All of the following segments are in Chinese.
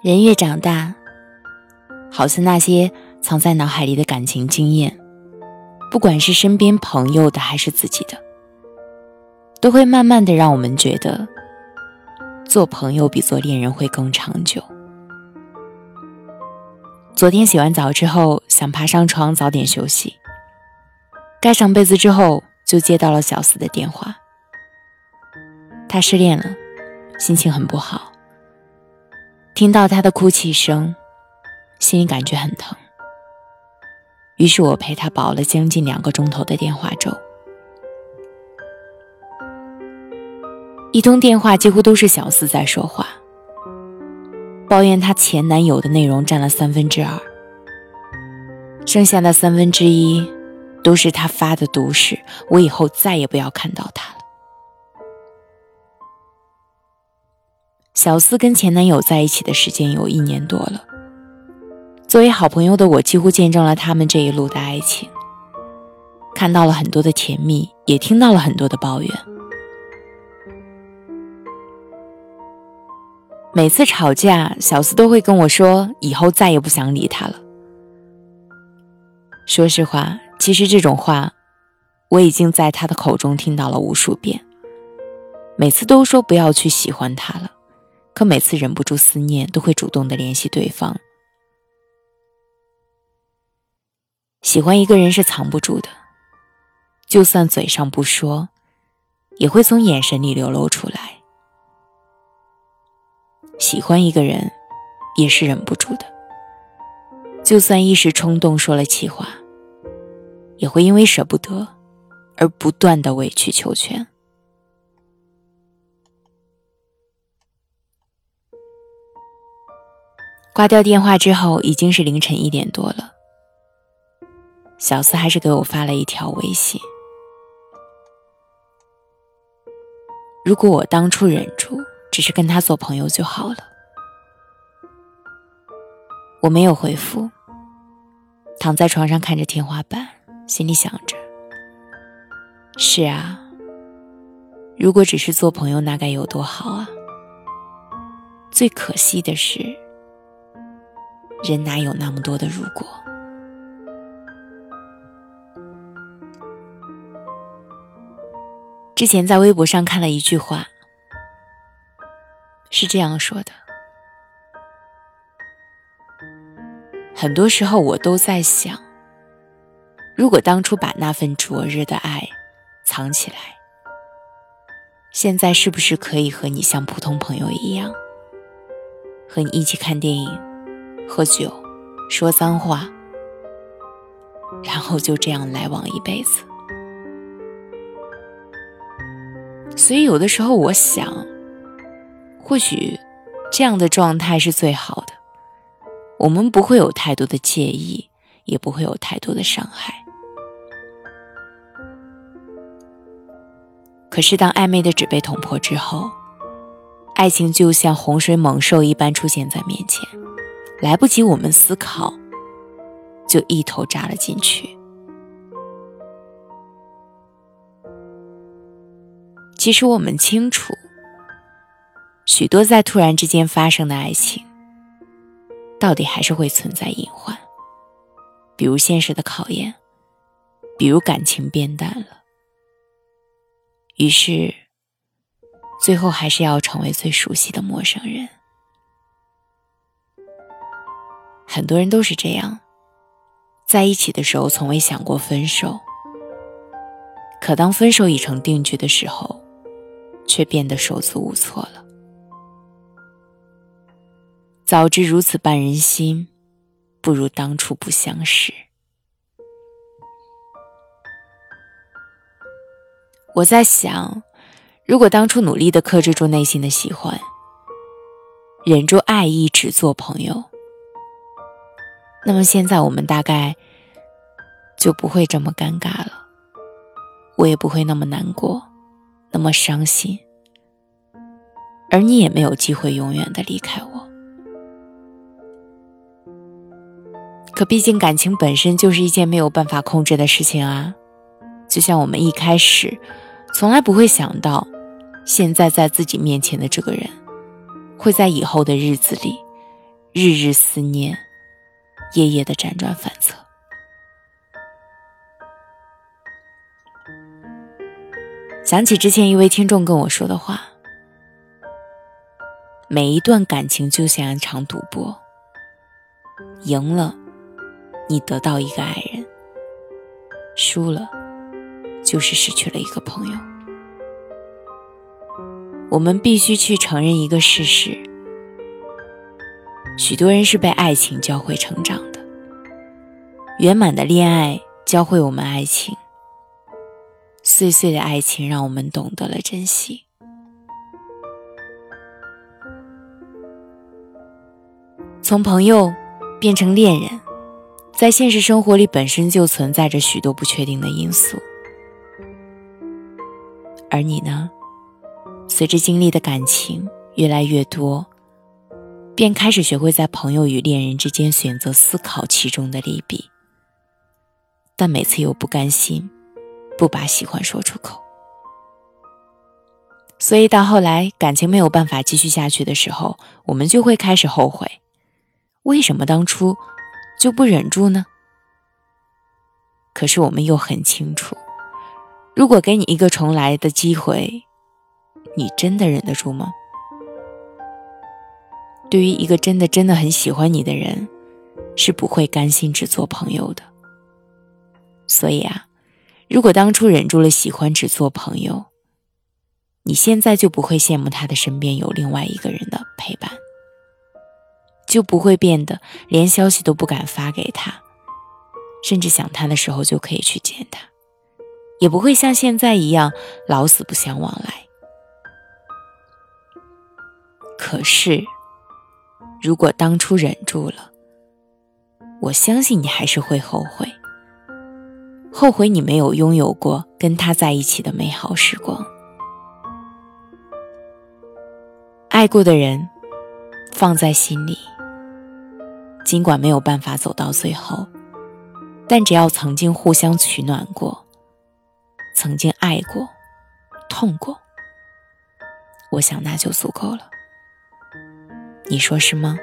人越长大，好似那些藏在脑海里的感情经验，不管是身边朋友的还是自己的，都会慢慢的让我们觉得，做朋友比做恋人会更长久。昨天洗完澡之后，想爬上床早点休息，盖上被子之后，就接到了小四的电话。他失恋了，心情很不好。听到他的哭泣声，心里感觉很疼。于是我陪他煲了将近两个钟头的电话粥。一通电话几乎都是小四在说话，抱怨她前男友的内容占了三分之二，剩下的三分之一都是他发的毒誓，我以后再也不要看到他了。小思跟前男友在一起的时间有一年多了。作为好朋友的我，几乎见证了他们这一路的爱情，看到了很多的甜蜜，也听到了很多的抱怨。每次吵架，小思都会跟我说：“以后再也不想理他了。”说实话，其实这种话，我已经在他的口中听到了无数遍。每次都说不要去喜欢他了。可每次忍不住思念，都会主动的联系对方。喜欢一个人是藏不住的，就算嘴上不说，也会从眼神里流露出来。喜欢一个人，也是忍不住的，就算一时冲动说了气话，也会因为舍不得，而不断的委曲求全。挂掉电话之后，已经是凌晨一点多了。小四还是给我发了一条微信：“如果我当初忍住，只是跟他做朋友就好了。”我没有回复，躺在床上看着天花板，心里想着：“是啊，如果只是做朋友，那该有多好啊！”最可惜的是。人哪有那么多的如果？之前在微博上看了一句话，是这样说的：很多时候我都在想，如果当初把那份灼热的爱藏起来，现在是不是可以和你像普通朋友一样，和你一起看电影？喝酒，说脏话，然后就这样来往一辈子。所以有的时候我想，或许这样的状态是最好的。我们不会有太多的介意，也不会有太多的伤害。可是当暧昧的纸被捅破之后，爱情就像洪水猛兽一般出现在面前。来不及我们思考，就一头扎了进去。其实我们清楚，许多在突然之间发生的爱情，到底还是会存在隐患，比如现实的考验，比如感情变淡了，于是，最后还是要成为最熟悉的陌生人。很多人都是这样，在一起的时候从未想过分手，可当分手已成定局的时候，却变得手足无措了。早知如此绊人心，不如当初不相识。我在想，如果当初努力的克制住内心的喜欢，忍住爱意只做朋友，那么现在我们大概就不会这么尴尬了，我也不会那么难过，那么伤心，而你也没有机会永远的离开我。可毕竟感情本身就是一件没有办法控制的事情啊，就像我们一开始从来不会想到，现在在自己面前的这个人。会在以后的日子里，日日思念，夜夜的辗转反侧。想起之前一位听众跟我说的话：“每一段感情就像一场赌博，赢了，你得到一个爱人；输了，就是失去了一个朋友。”我们必须去承认一个事实：许多人是被爱情教会成长的。圆满的恋爱教会我们爱情，碎碎的爱情让我们懂得了珍惜。从朋友变成恋人，在现实生活里本身就存在着许多不确定的因素，而你呢？随着经历的感情越来越多，便开始学会在朋友与恋人之间选择思考其中的利弊，但每次又不甘心，不把喜欢说出口。所以到后来感情没有办法继续下去的时候，我们就会开始后悔，为什么当初就不忍住呢？可是我们又很清楚，如果给你一个重来的机会。你真的忍得住吗？对于一个真的真的很喜欢你的人，是不会甘心只做朋友的。所以啊，如果当初忍住了喜欢只做朋友，你现在就不会羡慕他的身边有另外一个人的陪伴，就不会变得连消息都不敢发给他，甚至想他的时候就可以去见他，也不会像现在一样老死不相往来。可是，如果当初忍住了，我相信你还是会后悔，后悔你没有拥有过跟他在一起的美好时光。爱过的人，放在心里，尽管没有办法走到最后，但只要曾经互相取暖过，曾经爱过，痛过，我想那就足够了。你说是吗？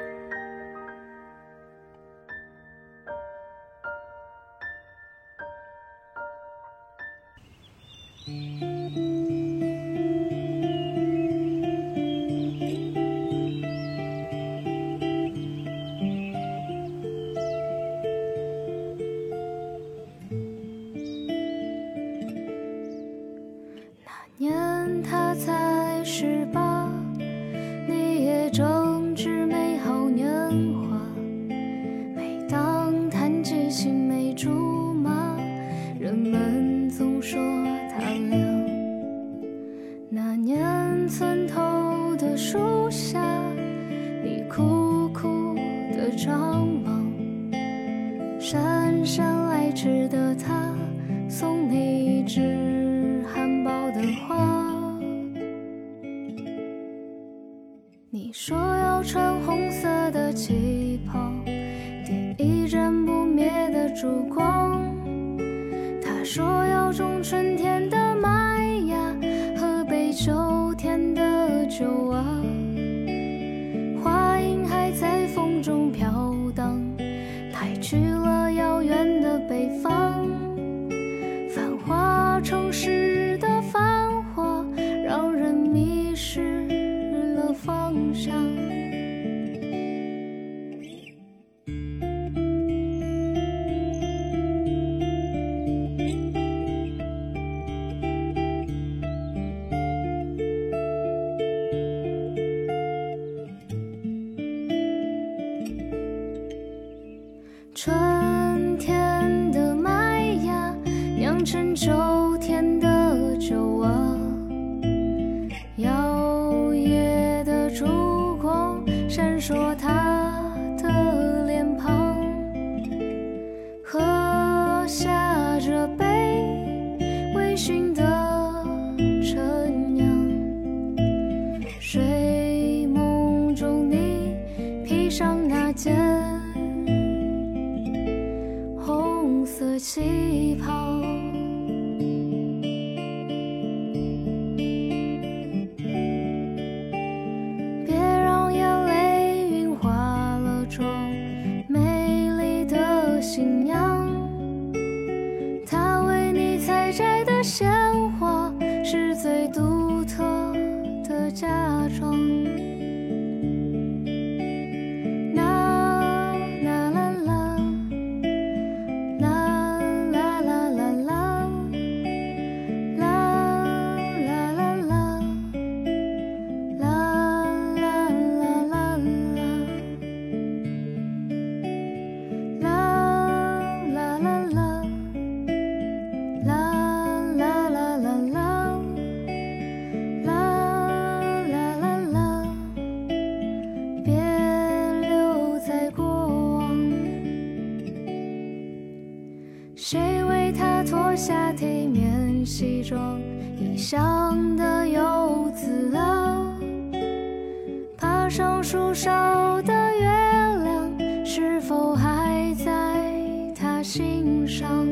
那年他才十八，姗姗来迟的他，送你一枝含苞的花。你说要穿红色的旗袍，点一盏不灭的烛光。他说要种春天的麦芽，喝杯秋天的酒啊。话音还在风中飘荡，下体面西装，异乡的游子啊，爬上树梢的月亮，是否还在他心上？